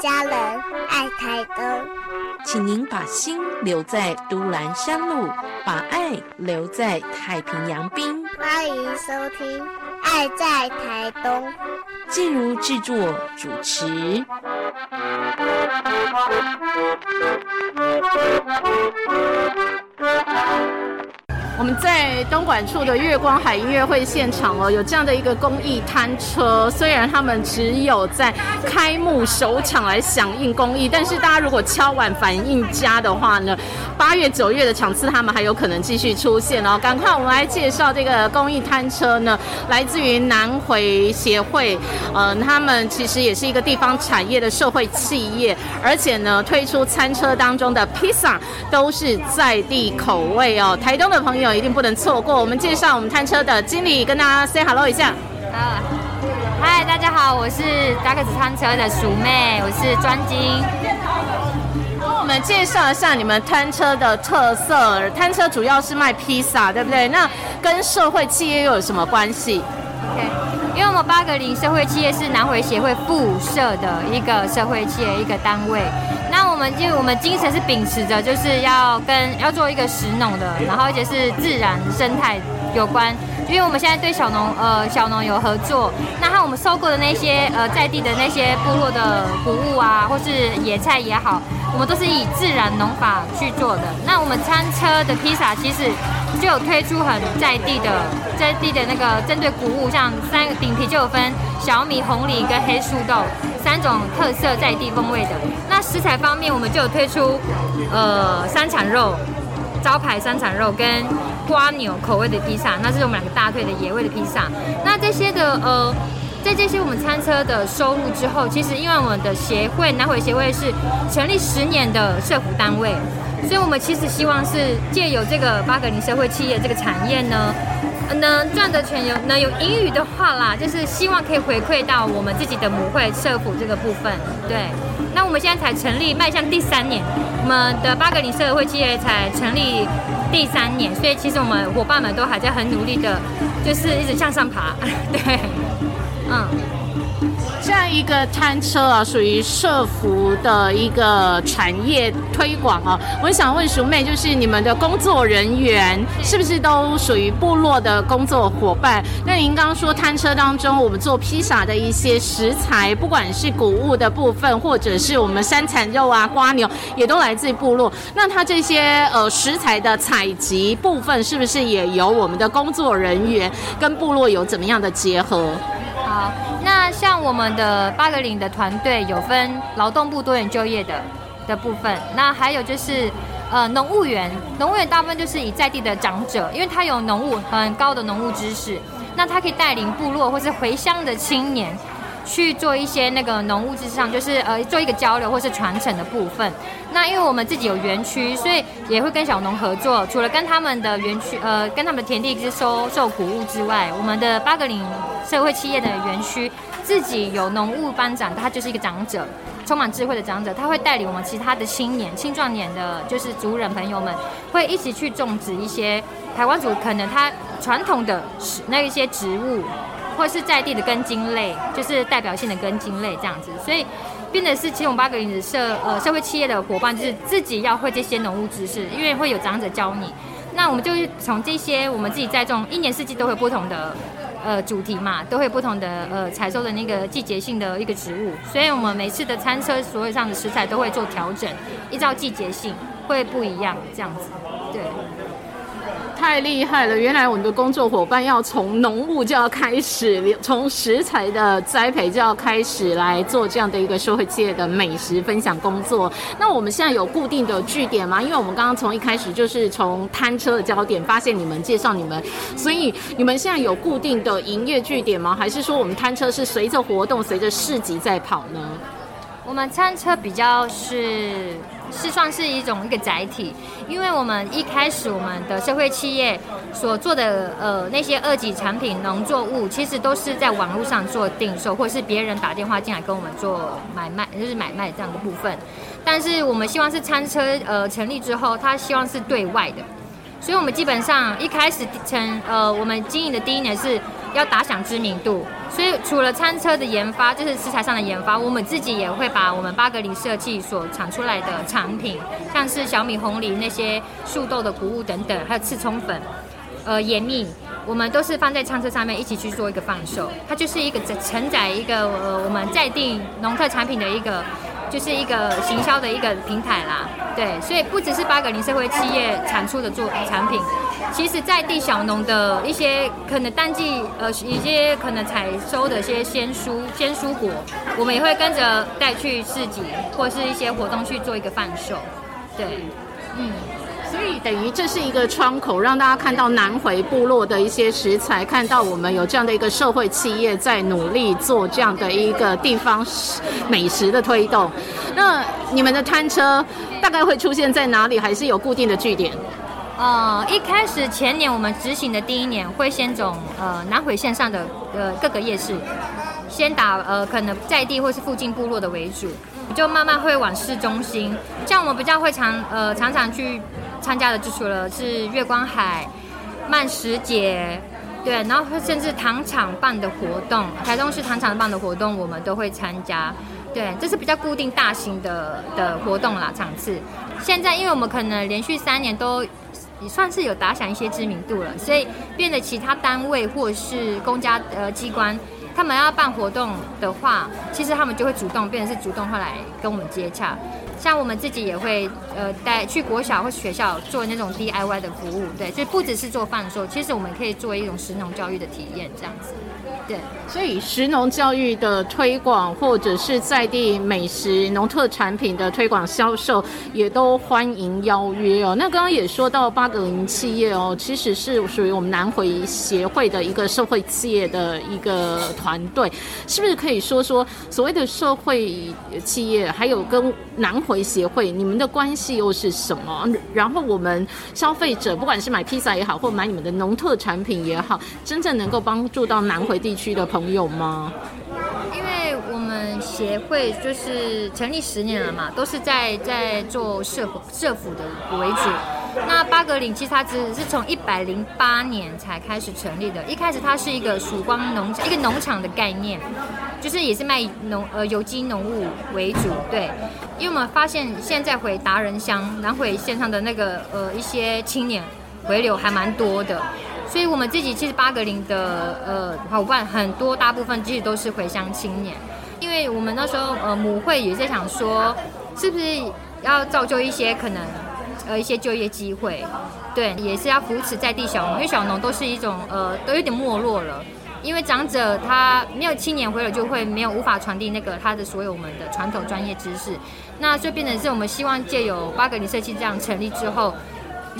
家人，爱台东。请您把心留在都兰山路，把爱留在太平洋滨。欢迎收听《爱在台东》。静茹制作主持。我们在东莞处的月光海音乐会现场哦，有这样的一个公益摊车。虽然他们只有在开幕首场来响应公益，但是大家如果敲碗反应佳的话呢，八月九月的场次他们还有可能继续出现哦。赶快我们来介绍这个公益摊车呢，来自于南回协会，呃，他们其实也是一个地方产业的社会企业，而且呢推出餐车当中的披萨都是在地口味哦。台东的朋友。一定不能错过。我们介绍我们摊车的经理，跟大家 say hello 一下。啊，嗨，大家好，我是达克斯餐车的鼠妹，我是专精。我们介绍一下你们摊车的特色。摊车主要是卖披萨，对不对？那跟社会企业又有什么关系？OK，因为我们八格林社会企业是南回协会附设的一个社会企业一个单位。那我们就我们精神是秉持着，就是要跟要做一个食农的，然后而且是自然生态有关，因为我们现在对小农呃小农有合作，那和我们收购的那些呃在地的那些部落的谷物啊，或是野菜也好，我们都是以自然农法去做的。那我们餐车的披萨其实就有推出很在地的在地的那个针对谷物，像三个饼皮就有分小米、红梨跟黑树豆。三种特色在地风味的。那食材方面，我们就有推出，呃，三产肉，招牌三产肉跟瓜牛口味的披萨，那是我们两个大腿的野味的披萨。那这些的，呃，在这些我们餐车的收入之后，其实因为我们的协会南回协会是成立十年的社服单位，所以我们其实希望是借由这个巴格林社会企业这个产业呢。能赚的钱有能有盈余的话啦，就是希望可以回馈到我们自己的母会社服这个部分。对，那我们现在才成立，迈向第三年，我们的巴格林社会企业才成立第三年，所以其实我们伙伴们都还在很努力的，就是一直向上爬。对，嗯。这样一个摊车啊，属于社服的一个产业推广啊。我想问淑妹，就是你们的工作人员是不是都属于部落的工作伙伴？那您刚刚说摊车当中，我们做披萨的一些食材，不管是谷物的部分，或者是我们山产肉啊、瓜牛，也都来自部落。那它这些呃食材的采集部分，是不是也由我们的工作人员跟部落有怎么样的结合？好，那像我们的八个岭的团队有分劳动部多元就业的的部分，那还有就是呃农务员，农务员大部分就是以在地的长者，因为他有农务很高的农务知识，那他可以带领部落或是回乡的青年。去做一些那个农物质上，就是呃做一个交流或是传承的部分。那因为我们自己有园区，所以也会跟小农合作。除了跟他们的园区，呃，跟他们的田地是收受谷物之外，我们的八格岭社会企业的园区自己有农务班长，他就是一个长者，充满智慧的长者，他会带领我们其他的青年、青壮年的，就是族人朋友们，会一起去种植一些台湾族可能他传统的那一些植物。或是在地的根茎类，就是代表性的根茎类这样子，所以变的是七种八个零的社呃社会企业的伙伴，就是自己要会这些农务知识，因为会有长者教你。那我们就从这些我们自己栽种，一年四季都会不同的呃主题嘛，都会有不同的呃采收的那个季节性的一个植物，所以我们每次的餐车所有上的食材都会做调整，依照季节性会不一样这样子，对。太厉害了！原来我们的工作伙伴要从农务就要开始，从食材的栽培就要开始来做这样的一个社会界的美食分享工作。那我们现在有固定的据点吗？因为我们刚刚从一开始就是从摊车的焦点发现你们，介绍你们，所以你们现在有固定的营业据点吗？还是说我们摊车是随着活动、随着市集在跑呢？我们餐车比较是。是算是一种一个载体，因为我们一开始我们的社会企业所做的呃那些二级产品农作物，其实都是在网络上做订售，或是别人打电话进来跟我们做买卖，就是买卖这样的部分。但是我们希望是餐车呃成立之后，他希望是对外的，所以我们基本上一开始成呃我们经营的第一年是要打响知名度，所以除了餐车的研发，就是食材上的研发，我们自己也会把我们巴格里设计所产出来的产品，像是小米红梨那些树豆的谷物等等，还有刺葱粉、呃盐蜜，我们都是放在餐车上面一起去做一个放售。它就是一个承载一个呃我们在地农特产品的一个，就是一个行销的一个平台啦。对，所以不只是八个零社会企业产出的作产品。其实，在地小农的一些可能淡季呃一些可能采收的一些鲜蔬鲜蔬果，我们也会跟着带去市集或是一些活动去做一个贩售。对，嗯，等于这是一个窗口，让大家看到南回部落的一些食材，看到我们有这样的一个社会企业在努力做这样的一个地方美食的推动。那你们的摊车大概会出现在哪里？还是有固定的据点？呃，一开始前年我们执行的第一年，会先走呃南回线上的呃各个夜市，先打呃可能在地或是附近部落的为主，就慢慢会往市中心。像我们比较会常呃常常去参加的，就除了是月光海、慢食节，对，然后甚至糖厂办的活动，台中市糖厂办的活动，我们都会参加。对，这是比较固定大型的的活动啦场次。现在因为我们可能连续三年都。也算是有打响一些知名度了，所以变得其他单位或是公家呃机关，他们要办活动的话，其实他们就会主动变成是主动会来跟我们接洽。像我们自己也会呃带去国小或学校做那种 DIY 的服务，对，所以不只是做贩售，其实我们可以做一种实农教育的体验这样子。所以食农教育的推广，或者是在地美食、农特产品的推广销售，也都欢迎邀约哦。那刚刚也说到八格林企业哦，其实是属于我们南回协会的一个社会企业的一个团队，是不是可以说说所谓的社会企业，还有跟南回协会你们的关系又是什么？然后我们消费者不管是买披萨也好，或买你们的农特产品也好，真正能够帮助到南回地。区区的朋友吗？因为我们协会就是成立十年了嘛，都是在在做社社府的为主。那八格岭其实它只是从一百零八年才开始成立的，一开始它是一个曙光农一个农场的概念，就是也是卖农呃有机农物为主。对，因为我们发现现在回达人乡南回县上的那个呃一些青年回流还蛮多的。所以，我们自己其实八格林的呃伙伴很多，大部分其实都是回乡青年。因为我们那时候呃母会也在想说，是不是要造就一些可能呃一些就业机会，对，也是要扶持在地小农，因为小农都是一种呃都有点没落了，因为长者他没有青年回了，就会没有无法传递那个他的所有我们的传统专业知识，那就变成是我们希望借由巴格林社区这样成立之后。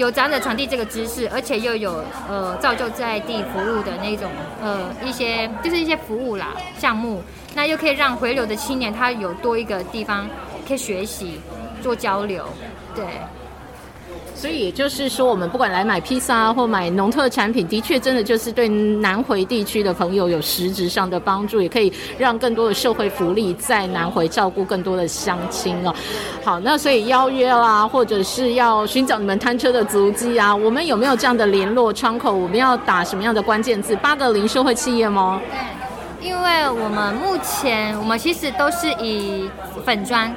有长者传递这个知识，而且又有呃造就在地服务的那种呃一些就是一些服务啦项目，那又可以让回流的青年他有多一个地方可以学习做交流，对。所以也就是说，我们不管来买披萨或买农特产品，的确真的就是对南回地区的朋友有实质上的帮助，也可以让更多的社会福利在南回照顾更多的乡亲哦。好，那所以邀约啦，或者是要寻找你们摊车的足迹啊，我们有没有这样的联络窗口？我们要打什么样的关键字？八个零社会企业吗？对，因为我们目前我们其实都是以粉砖。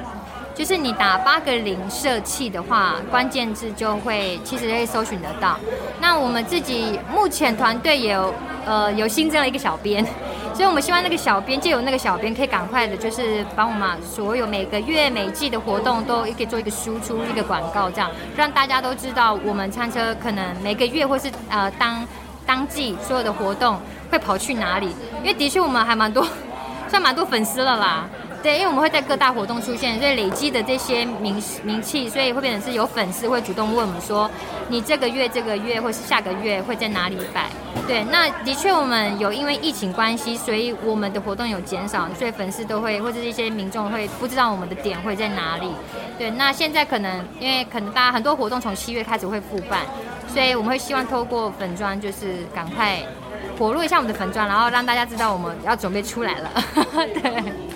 就是你打八个零社气的话，关键字就会其实可以搜寻得到。那我们自己目前团队有呃有新增了一个小编，所以我们希望那个小编借由那个小编可以赶快的，就是帮我们所有每个月每季的活动都可以做一个输出一个广告，这样让大家都知道我们餐车可能每个月或是呃当当季所有的活动会跑去哪里，因为的确我们还蛮多，算蛮多粉丝了啦。对，因为我们会在各大活动出现，所以累积的这些名名气，所以会变成是有粉丝会主动问我们说，你这个月、这个月或是下个月会在哪里摆？对，那的确我们有因为疫情关系，所以我们的活动有减少，所以粉丝都会或者是一些民众会不知道我们的点会在哪里。对，那现在可能因为可能大家很多活动从七月开始会复办，所以我们会希望透过粉砖就是赶快活络一下我们的粉砖，然后让大家知道我们要准备出来了。对。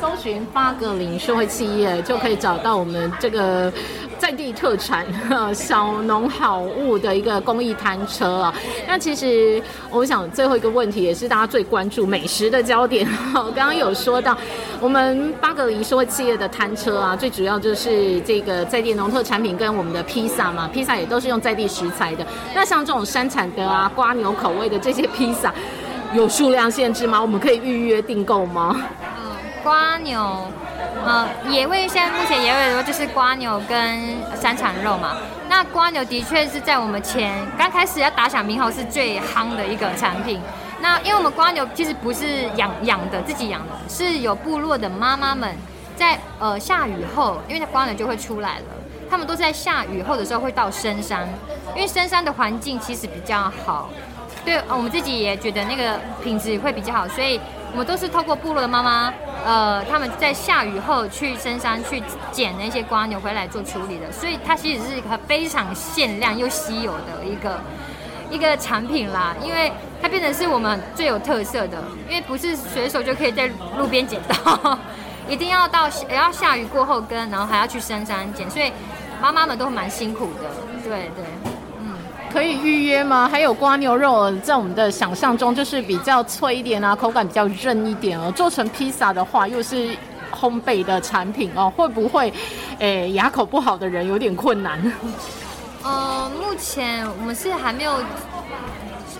搜寻八个零社会企业就可以找到我们这个在地特产小农好物的一个公益摊车啊。那其实我想最后一个问题也是大家最关注美食的焦点。我刚刚有说到我们八格林社会企业的摊车啊，最主要就是这个在地农特产品跟我们的披萨嘛，披萨也都是用在地食材的。那像这种山产的啊，瓜牛口味的这些披萨，有数量限制吗？我们可以预约订购吗？瓜牛。呃，野味现在目前野味的就是瓜牛跟山产肉嘛。那瓜牛的确是在我们前刚开始要打响名号是最夯的一个产品。那因为我们瓜牛其实不是养养的，自己养的，是有部落的妈妈们在呃下雨后，因为它瓜牛就会出来了。他们都是在下雨后的时候会到深山，因为深山的环境其实比较好。对，我们自己也觉得那个品质会比较好，所以我们都是透过部落的妈妈，呃，他们在下雨后去深山去捡那些瓜牛回来做处理的，所以它其实是一个非常限量又稀有的一个一个产品啦，因为它变成是我们最有特色的，因为不是随手就可以在路边捡到，一定要到要下雨过后跟，然后还要去深山捡，所以妈妈们都蛮辛苦的，对对。可以预约吗？还有瓜牛肉，在我们的想象中就是比较脆一点啊，口感比较韧一点哦。做成披萨的话，又是烘焙的产品哦，会不会，诶，牙口不好的人有点困难？呃，目前我们是还没有，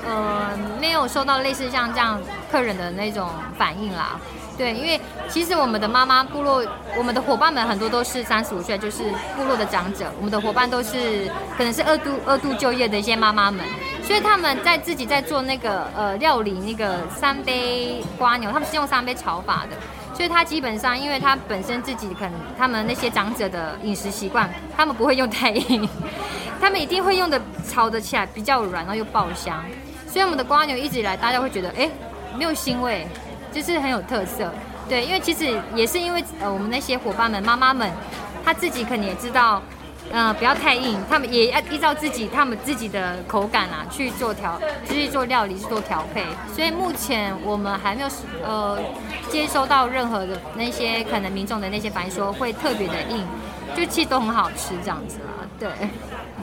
呃，没有收到类似像这样客人的那种反应啦。对，因为其实我们的妈妈部落，我们的伙伴们很多都是三十五岁，就是部落的长者。我们的伙伴都是可能是二度二度就业的一些妈妈们，所以他们在自己在做那个呃料理那个三杯瓜牛，他们是用三杯炒法的，所以他基本上因为他本身自己可能他们那些长者的饮食习惯，他们不会用太硬，他们一定会用的炒的起来比较软，然后又爆香。所以我们的瓜牛一直以来大家会觉得哎没有腥味。就是很有特色，对，因为其实也是因为呃，我们那些伙伴们、妈妈们，他自己可能也知道，呃，不要太硬，他们也要依照自己他们自己的口感啊去做调，去做料理去做调配。所以目前我们还没有呃接收到任何的那些可能民众的那些反应说会特别的硬，就其实都很好吃这样子啦，对。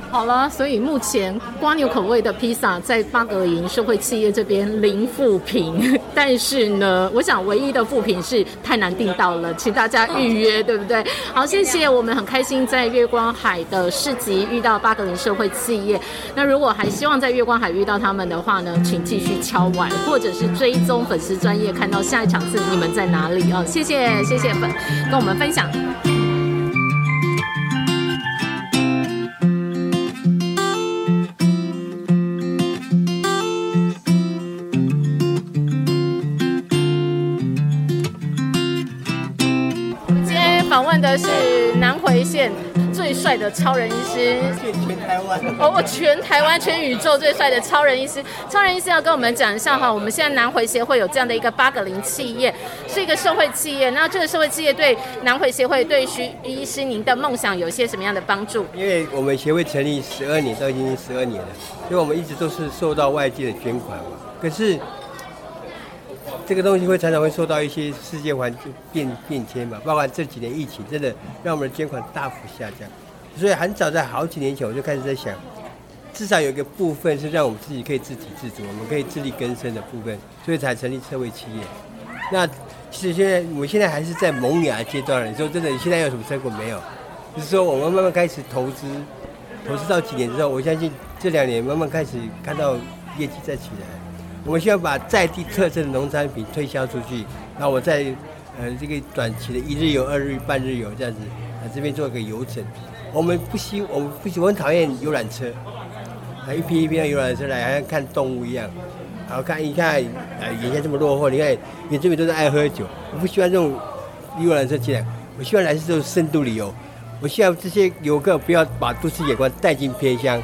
好了，所以目前瓜牛口味的披萨在巴格营社会企业这边零负评，但是呢，我想唯一的负评是太难订到了，请大家预约，对不对？好，谢谢，我们很开心在月光海的市集遇到巴格营社会企业。那如果还希望在月光海遇到他们的话呢，请继续敲碗，或者是追踪粉丝专业，看到下一场次你们在哪里哦。谢谢，谢谢粉跟我们分享。帅的超人医师，全台湾哦，我全台湾全宇宙最帅的超人医师。超人医师要跟我们讲一下哈，我们现在南回协会有这样的一个八个零企业，是一个社会企业。那这个社会企业对南回协会对徐医师您的梦想有些什么样的帮助？因为我们协会成立十二年，都已经十二年了，所以我们一直都是受到外界的捐款嘛，可是。这个东西会常常会受到一些世界环境变变迁嘛，包括这几年疫情，真的让我们的捐款大幅下降。所以很早在好几年前我就开始在想，至少有一个部分是让我们自己可以自给自足，我们可以自力更生的部分，所以才成立社会企业。那其实现在我现在还是在萌芽阶段了。你说真的，你现在有什么成果没有？就是说我们慢慢开始投资，投资到几年之后，我相信这两年慢慢开始看到业绩在起来。我们需要把在地特色的农产品推销出去，然后我在呃这个短期的一日游、二日、半日游这样子，啊这边做一个游程。我们不希，我们不喜，我很讨厌游览车，啊一批一批的游览车来，好像看动物一样。然后看一看，呃眼前这么落后，你看你这边都是爱喝酒，我不喜欢这种游览车进来。我希望来是这种深度旅游，我希望这些游客不要把都市眼光带进偏乡，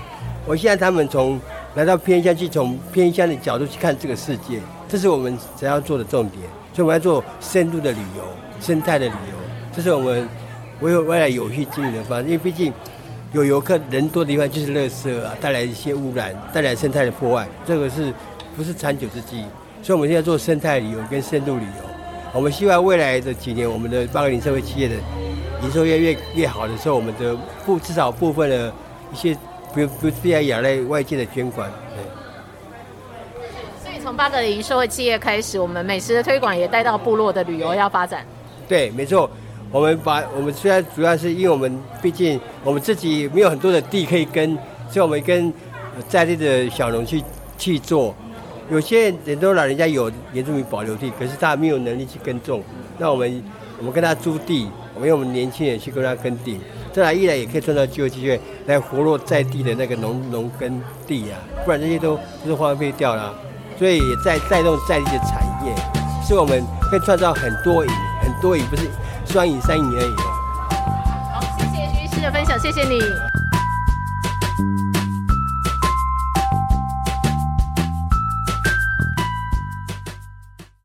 我希望他们从。来到偏乡去，从偏乡的角度去看这个世界，这是我们想要做的重点。所以我们要做深度的旅游、生态的旅游，这是我们为未来有序经营的方式。因为毕竟有游客人多的地方就是垃圾啊，带来一些污染，带来生态的破坏，这个是不是长久之计？所以我们现在做生态旅游跟深度旅游。我们希望未来的几年，我们的八个零社会企业的营收越越越好的时候，我们的部至少部分的一些不不必要仰赖外界的捐款。所以从八个零社会企业开始，我们美食的推广也带到部落的旅游要发展。对，没错。我们把我们虽然主要是因为我们毕竟我们自己没有很多的地可以跟，所以我们跟在地的小农去去做。有些很多老人家有原住民保留地，可是他没有能力去耕种。那我们我们跟他租地，我们用我们年轻人去跟他耕地，这样一来也可以创造就业机会，来活络在地的那个农农耕地啊。不然这些都都是荒废掉了。所以也在带动在地的产业，是我们可以创造很多，很多赢，不是双赢三年而已。好，谢谢徐医师的分享，谢谢你。